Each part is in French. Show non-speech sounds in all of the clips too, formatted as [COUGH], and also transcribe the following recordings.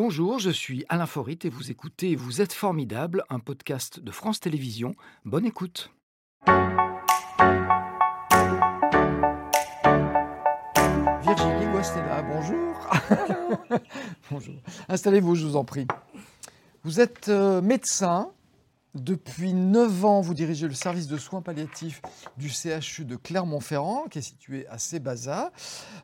Bonjour, je suis Alain Forit et vous écoutez Vous êtes formidable, un podcast de France Télévisions. Bonne écoute. Virginie Guastella, bonjour. [LAUGHS] bonjour. Installez-vous, je vous en prie. Vous êtes euh, médecin, depuis 9 ans, vous dirigez le service de soins palliatifs du CHU de Clermont-Ferrand, qui est situé à Sébaza.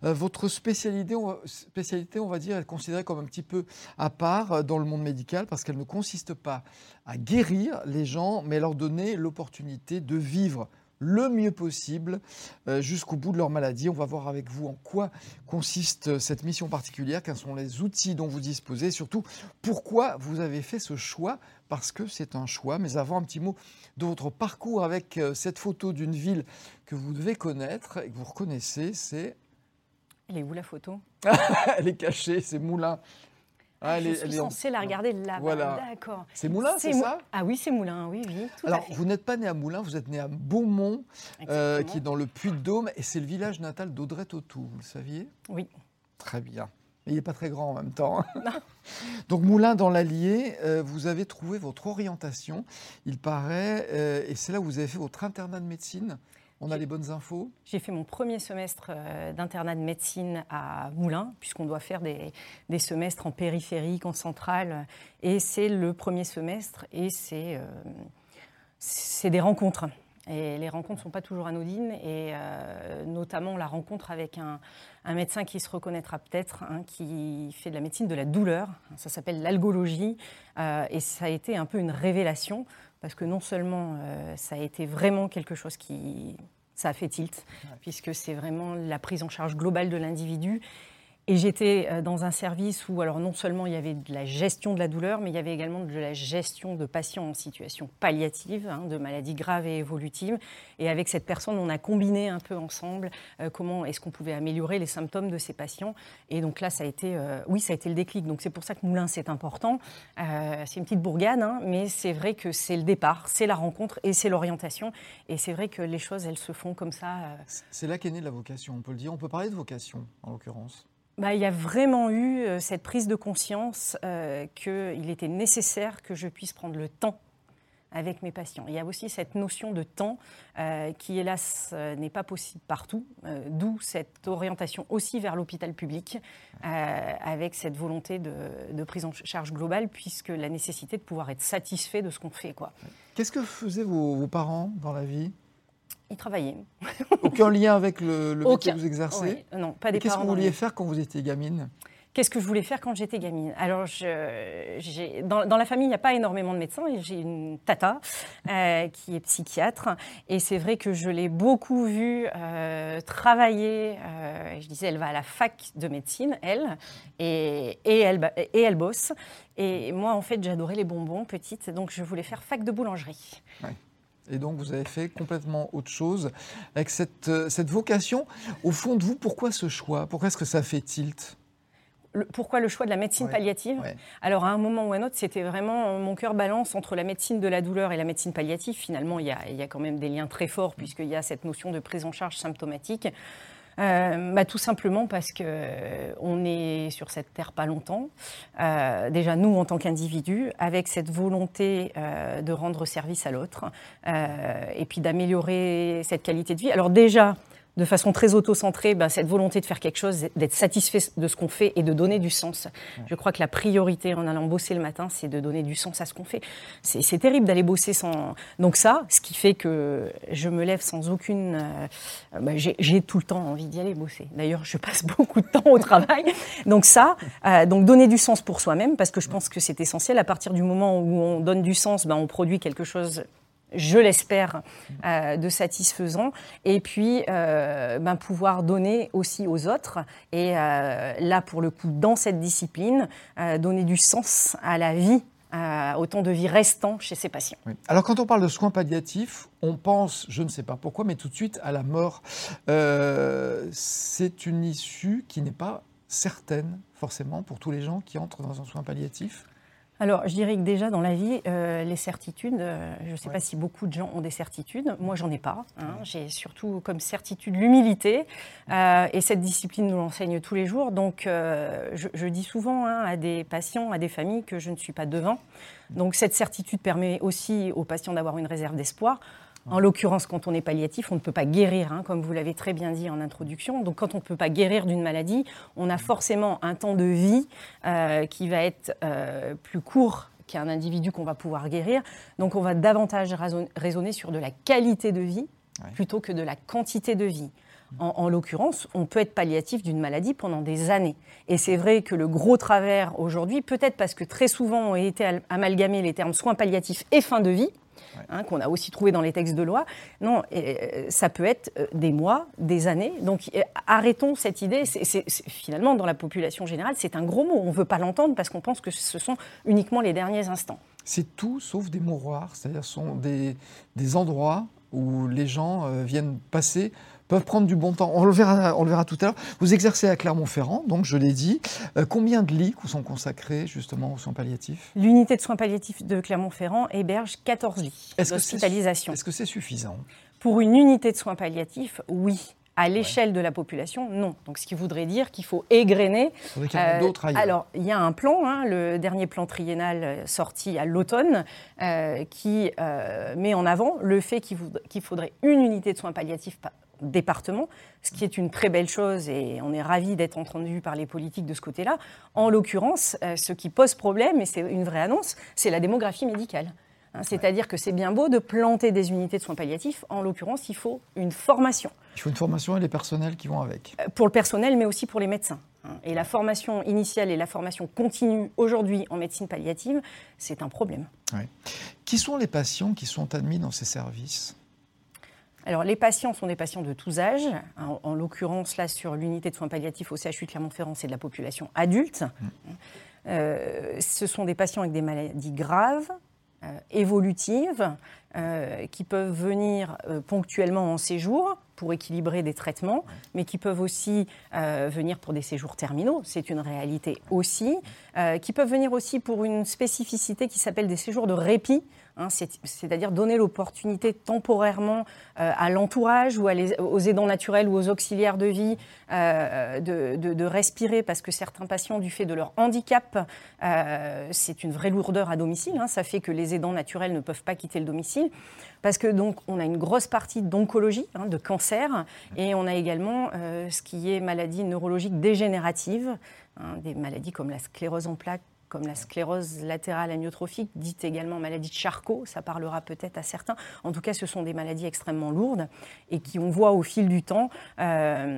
Euh, votre spécialité on, va, spécialité, on va dire, est considérée comme un petit peu à part euh, dans le monde médical parce qu'elle ne consiste pas à guérir les gens, mais à leur donner l'opportunité de vivre le mieux possible euh, jusqu'au bout de leur maladie. On va voir avec vous en quoi consiste cette mission particulière, quels sont les outils dont vous disposez, surtout pourquoi vous avez fait ce choix, parce que c'est un choix. Mais avant, un petit mot de votre parcours avec euh, cette photo d'une ville que vous devez connaître et que vous reconnaissez, c'est... Elle est où la photo? [LAUGHS] Elle est cachée, c'est Moulin. Ah, je suis censée la regarder là-bas. Voilà. D'accord. C'est Moulin, c'est ça Ah oui, c'est Moulin, oui, oui. Tout Alors, à fait. vous n'êtes pas né à Moulin, vous êtes né à Beaumont, euh, qui est dans le Puy-de-Dôme, et c'est le village natal d'Audrey Tautou, vous le saviez? Oui. Très bien. Mais il n'est pas très grand en même temps. [LAUGHS] hein. [LAUGHS] Donc Moulin dans l'Allier, euh, vous avez trouvé votre orientation, il paraît, euh, et c'est là où vous avez fait votre internat de médecine. On a les bonnes infos J'ai fait mon premier semestre euh, d'internat de médecine à Moulins, puisqu'on doit faire des, des, semestres en périphérique, en centrale. Et c'est le premier semestre, et c'est euh, des rencontres. Et les rencontres ne sont pas toujours anodines, et euh, notamment la rencontre avec un, un médecin qui se reconnaîtra peut-être, hein, qui fait de la médecine de la douleur. Ça s'appelle l'algologie, euh, et ça a été un peu une révélation, parce que non seulement euh, ça a été vraiment quelque chose qui... Ça a fait tilt, puisque c'est vraiment la prise en charge globale de l'individu. Et j'étais euh, dans un service où, alors non seulement il y avait de la gestion de la douleur, mais il y avait également de la gestion de patients en situation palliative, hein, de maladies graves et évolutives. Et avec cette personne, on a combiné un peu ensemble euh, comment est-ce qu'on pouvait améliorer les symptômes de ces patients. Et donc là, ça a été, euh, oui, ça a été le déclic. Donc c'est pour ça que Moulin, c'est important. C'est une petite bourgade, hein, mais c'est vrai que c'est le départ, c'est la rencontre et c'est l'orientation. Et c'est vrai que les choses, elles se font comme ça. C'est là qu'est née la vocation, on peut le dire. On peut parler de vocation, en l'occurrence. Bah, il y a vraiment eu euh, cette prise de conscience euh, qu'il était nécessaire que je puisse prendre le temps avec mes patients. Il y a aussi cette notion de temps euh, qui, hélas, n'est pas possible partout, d'où cette orientation aussi vers l'hôpital public, avec cette volonté de, prise en charge globale, puisque la nécessité de pouvoir être satisfait de ce qu'on fait. Quoi. Qu'est-ce que faisaient vos parents dans la vie? Ils travaillaient. Aucun lien avec le, le métier que vous exercez Oui, non, pas des Qu'est-ce que vous vouliez faire quand vous étiez gamine? Qu'est-ce que je voulais faire quand j'étais gamine? Alors, je, dans, dans la famille, il n'y a pas énormément de médecins. J'ai une tata euh, qui est psychiatre. Et c'est vrai que je l'ai beaucoup vue euh, travailler. euh, je disais, elle va à la fac de médecine, elle, et, et elle, ba- et elle bosse. Et moi, en fait, j'adorais les bonbons petite. Donc, je voulais faire fac de boulangerie. Et donc, vous avez fait complètement autre chose avec cette, euh, cette vocation. Au fond de vous, pourquoi ce choix? Pourquoi est-ce que ça fait tilt? Le- pourquoi le choix de la médecine Ouais, palliative? ouais. Alors, à un moment ou à un autre, c'était vraiment euh, mon cœur balance entre la médecine de la douleur et la médecine palliative. Finalement, il y a, il y a quand même des liens très forts, puisqu'il y a cette notion de prise en charge symptomatique. Euh, bah, tout simplement parce que euh, on est sur cette terre pas longtemps. Euh, déjà nous en tant qu'individus, avec cette volonté euh, de rendre service à l'autre euh, et puis d'améliorer cette qualité de vie. Alors déjà, de façon très auto-centrée, ben, cette volonté de faire quelque chose, d'être satisfait de ce qu'on fait et de donner du sens. Je crois que la priorité en allant bosser le matin, c'est de donner du sens à ce qu'on fait. C'est c'est terrible d'aller bosser sans... Donc ça, ce qui fait que je me lève sans aucune... euh, ben, J'ai j'ai tout le temps envie d'y aller bosser. D'ailleurs, je passe [LAUGHS] beaucoup de temps au travail. Donc ça, euh, donc donner du sens pour soi-même, parce que je pense que c'est essentiel. À partir du moment où on donne du sens, ben, on produit quelque chose je l'espère, euh, de satisfaisant. Et puis, euh, ben, pouvoir donner aussi aux autres. Et euh, là, pour le coup, dans cette discipline, donner du sens à la vie, au temps de vie restant chez ces patients. Alors, quand on parle de soins palliatifs, on pense, je ne sais pas pourquoi, mais tout de suite à la mort. C'est une issue qui n'est pas certaine, forcément, pour tous les gens qui entrent dans un soin palliatif. Alors, je dirais que déjà dans la vie, euh, les certitudes, euh, je ne sais pas si beaucoup de gens ont des certitudes. Moi, j'en ai pas. Hein. J'ai surtout comme certitude l'humilité. Euh, et cette discipline nous l'enseigne tous les jours. Donc, je, dis souvent hein, à des patients, à des familles, que je ne suis pas devant. Donc, cette certitude permet aussi aux patients d'avoir une réserve d'espoir. En l'occurrence, quand on est palliatif, on ne peut pas guérir, hein, comme vous l'avez très bien dit en introduction. Donc quand on ne peut pas guérir d'une maladie, on a forcément un temps de vie euh, qui va être euh, plus court qu'un individu qu'on va pouvoir guérir. Donc on va davantage raisonner sur de la qualité de vie plutôt que de la quantité de vie. En, l'occurrence, on peut être palliatif d'une maladie pendant des années. Et c'est vrai que le gros travers aujourd'hui, peut-être parce que très souvent ont été amalgamés les termes soins palliatifs et fin de vie, Hein, qu'on a aussi trouvé dans les textes de loi. Non, euh, ça peut être euh, des mois, des années. Donc euh, arrêtons cette idée. Finalement, dans la population générale, c'est un gros mot. On ne veut pas l'entendre parce qu'on pense que ce sont uniquement les derniers instants. C'est tout sauf des mouroirs, c'est-à-dire sont des, des endroits où les gens viennent passer peuvent prendre du bon temps. On le verra, on le verra tout à l'heure. Vous exercez à Clermont-Ferrand, donc je l'ai dit. Euh, combien de lits vous sont consacrés justement aux soins palliatifs? L'unité de soins palliatifs de Clermont-Ferrand héberge 14 lits d'hospitalisation. Est-ce que c'est suffisant? Pour une unité de soins palliatifs, oui. À l'échelle de la population, non. Donc, ce qui voudrait dire qu'il faut égrener. Il y euh, d'autres Alors, il y a un plan, hein, le dernier plan triennal euh, sorti à l'automne, qui met en avant le fait qu'il faudrait une unité de soins palliatifs département, ce qui est une très belle chose et on est ravi d'être entendu par les politiques de ce côté-là. En l'occurrence, euh, ce qui pose problème, et c'est une vraie annonce, c'est la démographie médicale. Hein, c'est-à-dire que c'est bien beau de planter des unités de soins palliatifs. En l'occurrence, il faut une formation. Il faut une formation et les personnels qui vont avec. Euh, pour le personnel, mais aussi pour les médecins. Hein. Et la formation initiale et la formation continue aujourd'hui en médecine palliative, c'est un problème. Qui sont les patients qui sont admis dans ces services? Alors, les patients sont des patients de tous âges. En, l'occurrence, là, sur l'unité de soins palliatifs au CHU Clermont-Ferrand, c'est de la population adulte. Mmh. Euh, ce sont des patients avec des maladies graves, euh, évolutives, euh, qui peuvent venir ponctuellement en séjour pour équilibrer des traitements, mais qui peuvent aussi venir pour des séjours terminaux, c'est une réalité aussi, qui peuvent venir aussi pour une spécificité qui s'appelle des séjours de répit. Hein, c'est-à-dire donner l'opportunité temporairement euh, à l'entourage ou aux aidants naturels ou aux auxiliaires de vie euh, de, respirer parce que certains patients, du fait de leur handicap, euh, c'est une vraie lourdeur à domicile. Hein. ça fait que les aidants naturels ne peuvent pas quitter le domicile parce que donc on a une grosse partie d'oncologie, hein, de cancer, et on a également ce qui est maladie neurologique dégénérative, des maladies comme la sclérose en plaques comme la sclérose latérale amyotrophique, dite également maladie de Charcot, ça parlera peut-être à certains. En tout cas, ce sont des maladies extrêmement lourdes et qui, on voit au fil du temps, euh,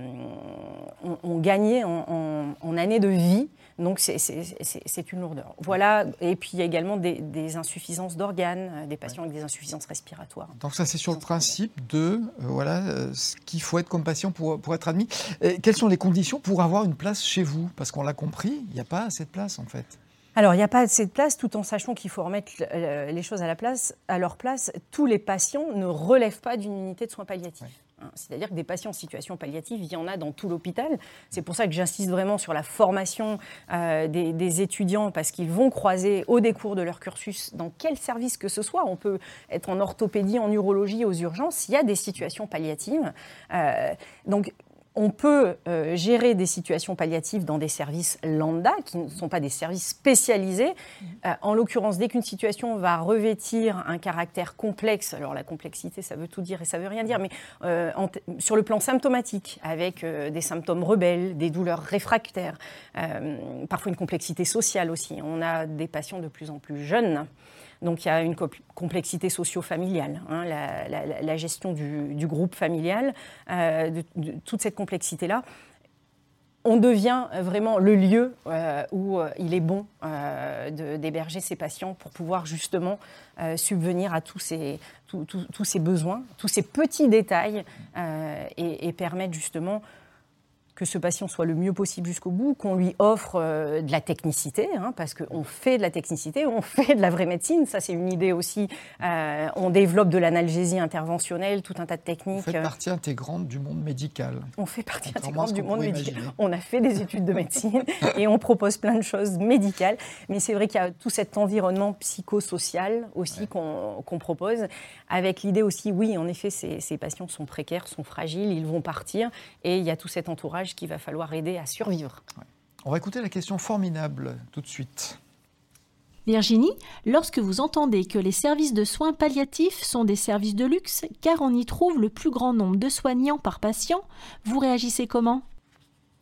ont, gagné en, années de vie. Donc c'est une lourdeur. Voilà, et puis il y a également des, insuffisances d'organes, euh, des patients avec des insuffisances respiratoires. Donc ça c'est sur le principe de euh, voilà ce qu'il faut être comme patient pour, pour être admis. quelles sont les conditions pour avoir une place chez vous? Parce qu'on l'a compris, il n'y a pas assez de place en fait. Alors, il n'y a pas assez de place, tout en sachant qu'il faut remettre euh, les choses à, la place, à leur place. Tous les patients ne relèvent pas d'une unité de soins palliatifs. Hein, c'est-à-dire que des patients en situation palliative, il y en a dans tout l'hôpital. C'est pour ça que j'insiste vraiment sur la formation euh, des, étudiants, parce qu'ils vont croiser au décours de leur cursus, dans quel service que ce soit, on peut être en orthopédie, en urologie, aux urgences, il y a des situations palliatives. Euh, donc on peut euh, gérer des situations palliatives dans des services lambda, qui ne sont pas des services spécialisés. Euh, en l'occurrence, dès qu'une situation va revêtir un caractère complexe, alors la complexité, ça veut tout dire et ça veut rien dire, mais euh, sur le plan symptomatique, avec des symptômes rebelles, des douleurs réfractaires, parfois une complexité sociale aussi. On a des patients de plus en plus jeunes donc il y a une complexité socio-familiale, hein, la, gestion du, groupe familial, euh, toute cette complexité-là. On devient vraiment le lieu euh, où euh, il est bon d'héberger ces patients pour pouvoir justement subvenir à tous ces, tous ces besoins, tous ces petits détails et permettre justement que ce patient soit le mieux possible jusqu'au bout, qu'on lui offre euh, de la technicité, hein, parce qu'on fait de la technicité, on [LAUGHS] fait de la vraie médecine, ça c'est une idée aussi. Euh, on développe de l'analgésie interventionnelle, tout un tas de techniques. On fait partie intégrante du monde médical. On fait partie intégrante du monde médical. On a fait des études de médecine [LAUGHS] et on propose plein de choses médicales, mais c'est vrai qu'il y a tout cet environnement psychosocial aussi qu'on propose, avec l'idée aussi, oui, en effet, ces, ces patients sont précaires, sont fragiles, ils vont partir, et il y a tout cet entourage qu'il va falloir aider à survivre. On va écouter la question formidable tout de suite. Virginie, lorsque vous entendez que les services de soins palliatifs sont des services de luxe car on y trouve le plus grand nombre de soignants par patient, vous réagissez comment?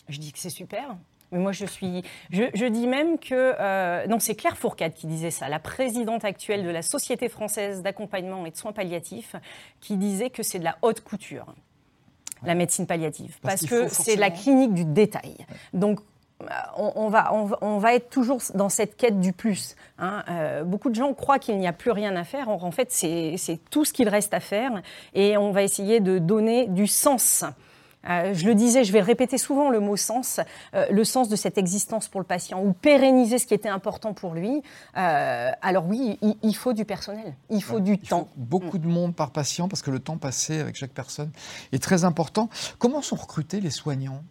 Je dis que c'est super. Mais moi, je suis. Je, dis même que. Euh, non, c'est Claire Fourcade qui disait ça, la présidente actuelle de la Société française d'accompagnement et de soins palliatifs, qui disait que c'est de la haute couture la médecine palliative, parce, que c'est la clinique du détail. Donc, euh, on, va, on, va, être toujours dans cette quête du plus. Hein. Euh, beaucoup de gens croient qu'il n'y a plus rien à faire. en fait, c'est tout ce qu'il reste à faire. Et on va essayer de donner du sens je le disais, je vais répéter souvent le mot sens, le sens de cette existence pour le patient, ou pérenniser ce qui était important pour lui. alors oui, il, faut du personnel, il faut du temps. beaucoup de monde par patient, parce que le temps passé avec chaque personne est très important. Comment sont recrutés les soignants?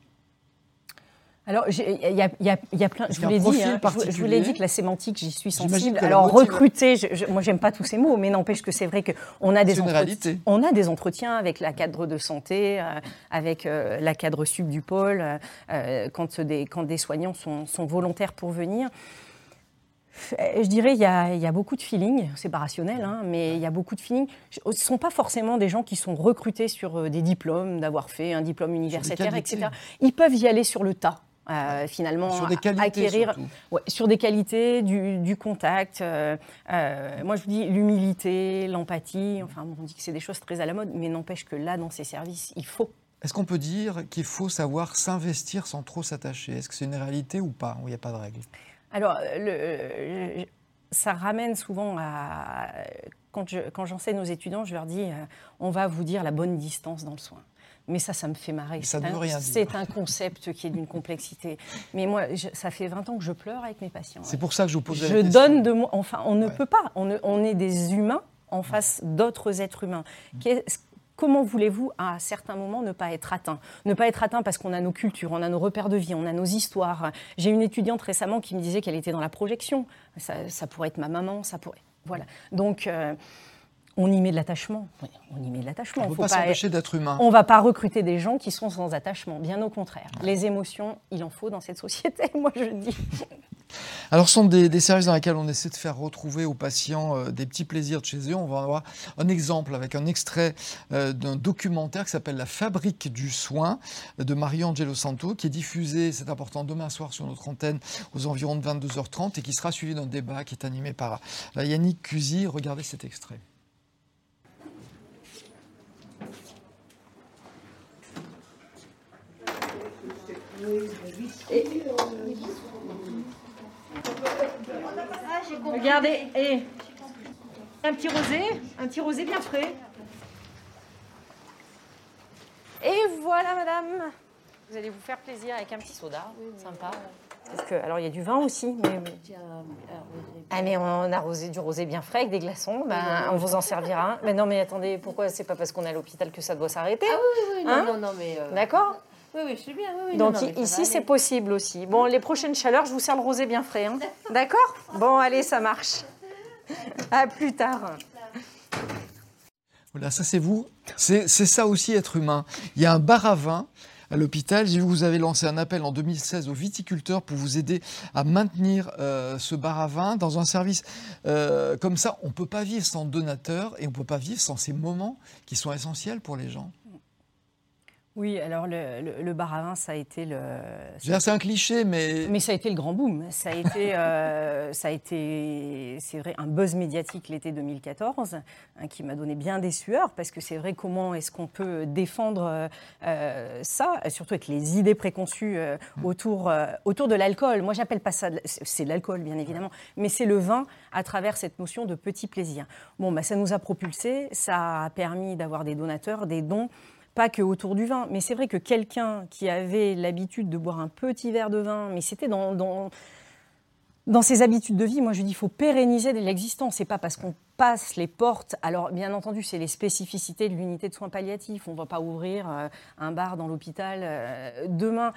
Alors, il y, a plein. Je vous l'ai dit, hein, je, vous l'ai dit que la sémantique, j'y suis sensible. Alors, recruter, je, moi, j'aime pas tous ces mots, mais n'empêche que c'est vrai qu'on a des entretiens. On a des entretiens avec la cadre de santé, euh, avec euh, la cadre sub du pôle, euh, quand, des, quand des soignants sont, volontaires pour venir. Je dirais, il y, a, beaucoup de feeling, c'est pas rationnel, hein, mais il y a beaucoup de feeling. Ce ne sont pas forcément des gens qui sont recrutés sur des diplômes, d'avoir fait un diplôme universitaire, etc. Ils peuvent y aller sur le tas. Euh, finalement sur des qualités, acquérir sur des qualités, du, contact. Euh, euh, moi, je vous dis l'humilité, l'empathie. Enfin, on dit que c'est des choses très à la mode, mais n'empêche que là, dans ces services, il faut. Est-ce qu'on peut dire qu'il faut savoir s'investir sans trop s'attacher? Est-ce que c'est une réalité ou pas il n'y a pas de règle Alors, le, ça ramène souvent à quand j'enseigne quand aux étudiants, je leur dis on va vous dire la bonne distance dans le soin. Mais ça, ça me fait marrer. C'est un, concept qui est d'une complexité. Mais moi, ça fait 20 ans que je pleure avec mes patients. C'est pour ça que je vous pose la question. Je donne de moi. Enfin, on ne peut pas. On, on, est des humains en face d'autres êtres humains. Comment voulez-vous, à certains moments, ne pas être atteint? Ne pas être atteint parce qu'on a nos cultures, on a nos repères de vie, on a nos histoires. J'ai une étudiante récemment qui me disait qu'elle était dans la projection. Ça, pourrait être ma maman, ça pourrait. Voilà. Donc. Euh, on y met de l'attachement. on y met de l'attachement. On ne peut pas s'empêcher d'être humain. On ne va pas recruter des gens qui sont sans attachement, bien au contraire. Les émotions, il en faut dans cette société, [LAUGHS] moi je dis. Alors, ce sont des, services dans lesquels on essaie de faire retrouver aux patients euh, des petits plaisirs de chez eux. On va avoir un exemple avec un extrait euh, d'un documentaire qui s'appelle La fabrique du soin de Mario Angelo Santo, qui est diffusé, c'est important, demain soir sur notre antenne aux environs de 22h30 et qui sera suivi d'un débat qui est animé par Yannick Cusy. Regardez cet extrait. Regardez, et un petit rosé, un petit rosé bien frais. Et voilà, madame. Vous allez vous faire plaisir avec un petit soda, sympa. Parce que, alors il y a du vin aussi, mais. Ah, mais on a rosé, du rosé bien frais avec des glaçons, ben, on vous en servira. Mais non, mais attendez, pourquoi? C'est pas parce qu'on est à l'hôpital que ça doit s'arrêter Ah oui, oui, non, hein? non, non, mais. Euh, D'accord oui, oui, je suis bien. Donc ici, c'est possible aussi. Bon, les prochaines chaleurs, je vous sers le rosé bien frais. Hein. D'accord? Bon, allez, ça marche. À plus tard. Voilà, ça c'est vous. C'est ça aussi être humain. Il y a un bar à vin à l'hôpital. J'ai vu que vous avez lancé un appel en 2016 aux viticulteurs pour vous aider à maintenir euh, ce bar à vin dans un service euh, comme ça. On ne peut pas vivre sans donateur et on ne peut pas vivre sans ces moments qui sont essentiels pour les gens. Oui, alors le, le, bar à vin, ça a été le. C'est un cliché, mais. Mais ça a été le grand boom. Ça a été, euh, [LAUGHS] ça a été, c'est vrai, un buzz médiatique l'été 2014 hein, qui m'a donné bien des sueurs parce que c'est vrai comment est-ce qu'on peut défendre euh, ça, surtout avec les idées préconçues euh, autour, autour de l'alcool. Moi, j'appelle pas ça, c'est l'alcool bien évidemment, mais c'est le vin à travers cette notion de petit plaisir. Bon, bah, ça nous a propulsé, ça a permis d'avoir des donateurs, des dons pas que autour du vin, mais c'est vrai que quelqu'un qui avait l'habitude de boire un petit verre de vin, mais c'était dans, dans, ses habitudes de vie, moi je dis il faut pérenniser l'existence. C'est pas parce qu'on passe les portes. Alors, bien entendu, c'est les spécificités de l'unité de soins palliatifs. On ne va pas ouvrir euh, un bar dans l'hôpital euh, demain.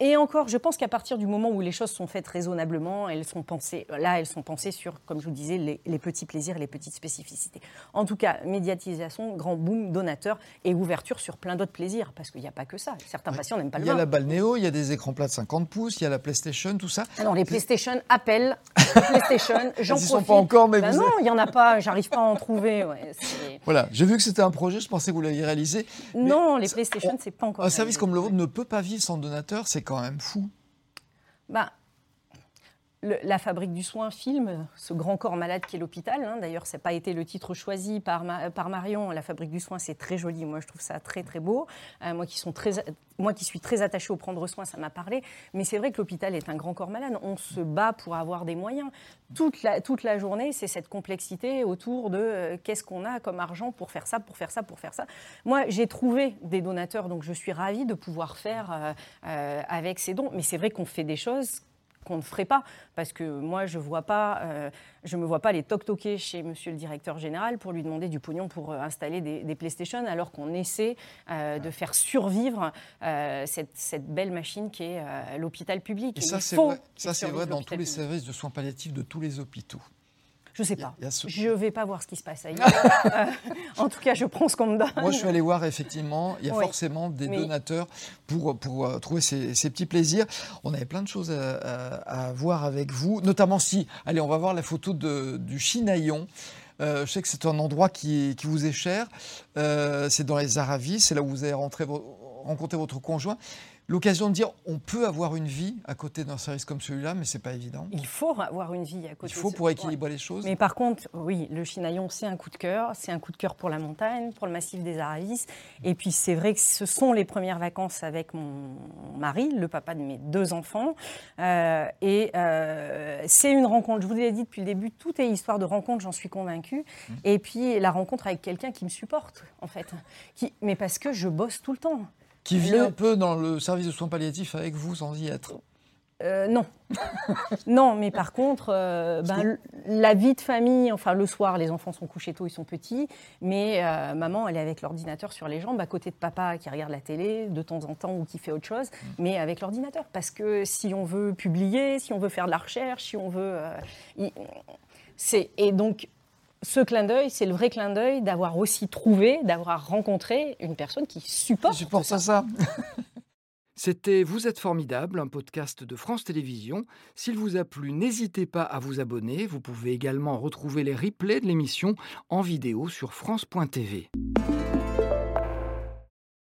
Et, encore, je pense qu'à partir du moment où les choses sont faites raisonnablement, elles sont pensées, là, elles sont pensées sur, comme je vous disais, les, petits plaisirs, les petites spécificités. En tout cas, médiatisation, grand boom, donateur et ouverture sur plein d'autres plaisirs, parce qu'il n'y a pas que ça. Certains patients n'aiment pas le. Il y a la balnéo, il y a des écrans plats de 50 pouces, il y a la PlayStation, tout ça. Alors, les PlayStation appellent, [LAUGHS] PlayStation, j'en profite. Ils sont pas encore, mais ben vous Non, il n'y en a pas j'arrive pas à en trouver. voilà, j'ai vu que c'était un projet, je pensais que vous l'aviez réalisé. Non, les PlayStation, c'est pas encore. Un service comme le vôtre ne peut pas vivre sans donateur, c'est quand même fou. Bah, la fabrique du soin film, ce grand corps malade qui est l'hôpital. Hein. D'ailleurs, ça n'a pas été le titre choisi par, par Marion. La fabrique du soin, c'est très joli. Moi, je trouve ça très, très beau. Euh, moi, qui sont très, moi qui suis très attachée au prendre soin, ça m'a parlé. Mais c'est vrai que l'hôpital est un grand corps malade. On se bat pour avoir des moyens. Toute la, toute la journée, c'est cette complexité autour de euh, qu'est-ce qu'on a comme argent pour faire ça, pour faire ça, pour faire ça. Moi, j'ai trouvé des donateurs, donc je suis ravie de pouvoir faire euh, avec ces dons. Mais c'est vrai qu'on fait des choses qu'on ne ferait pas. Parce que moi, je vois pas, euh, je me vois pas les toc-toquer chez monsieur le directeur général pour lui demander du pognon pour euh, installer des, PlayStation, alors qu'on essaie euh, de faire survivre cette, cette, belle machine qui est l'hôpital public. Et, ça, c'est vrai, ça, vrai dans tous les services de soins palliatifs de tous les hôpitaux. Je ne sais pas. Je ne vais pas voir ce qui se passe ailleurs. [LAUGHS] Euh, en tout cas, je prends ce qu'on me donne. Moi, je suis allé voir, effectivement, il y a forcément des donateurs pour, pour euh, trouver ces, petits plaisirs. On avait plein de choses à, voir avec vous, notamment si, allez, on va voir la photo de, du Chinaillon. Euh, je sais que c'est un endroit qui, qui, vous est cher. c'est dans les Aravis, c'est là où vous avez rencontré votre conjoint l'occasion de dire on peut avoir une vie à côté d'un service comme celui-là, mais c'est pas évident. Il faut avoir une vie à côté. Il faut pour équilibrer les choses. Mais par contre, oui, le Chinaillon, c'est un coup de cœur. C'est un coup de cœur pour la montagne, pour le massif des Aravis. Et puis c'est vrai que ce sont les premières vacances avec mon mari, le papa de mes deux enfants. Euh, et euh, c'est une rencontre. Je vous l'ai dit depuis le début, tout est histoire de rencontre, j'en suis convaincue. Mmh. Et puis la rencontre avec quelqu'un qui me supporte, en fait. Qui, mais parce que je bosse tout le temps qui vit un peu dans le service de soins palliatifs avec vous sans y être euh, non. [LAUGHS] non, mais par contre, euh, ben, la vie de famille, enfin le soir, les enfants sont couchés tôt, ils sont petits, mais euh, maman, elle est avec l'ordinateur sur les jambes, à côté de papa qui regarde la télé de temps en temps ou qui fait autre chose, mm. mais avec l'ordinateur. Parce que si on veut publier, si on veut faire de la recherche, si on veut. c'est Et donc, ce clin d'œil, c'est le vrai clin d'œil d'avoir aussi trouvé, d'avoir rencontré une personne qui supporte, qui supporte ça. ça. [LAUGHS] C'était Vous êtes formidable, un podcast de France Télévisions. S'il vous a plu, n'hésitez pas à vous abonner. Vous pouvez également retrouver les replays de l'émission en vidéo sur France.tv.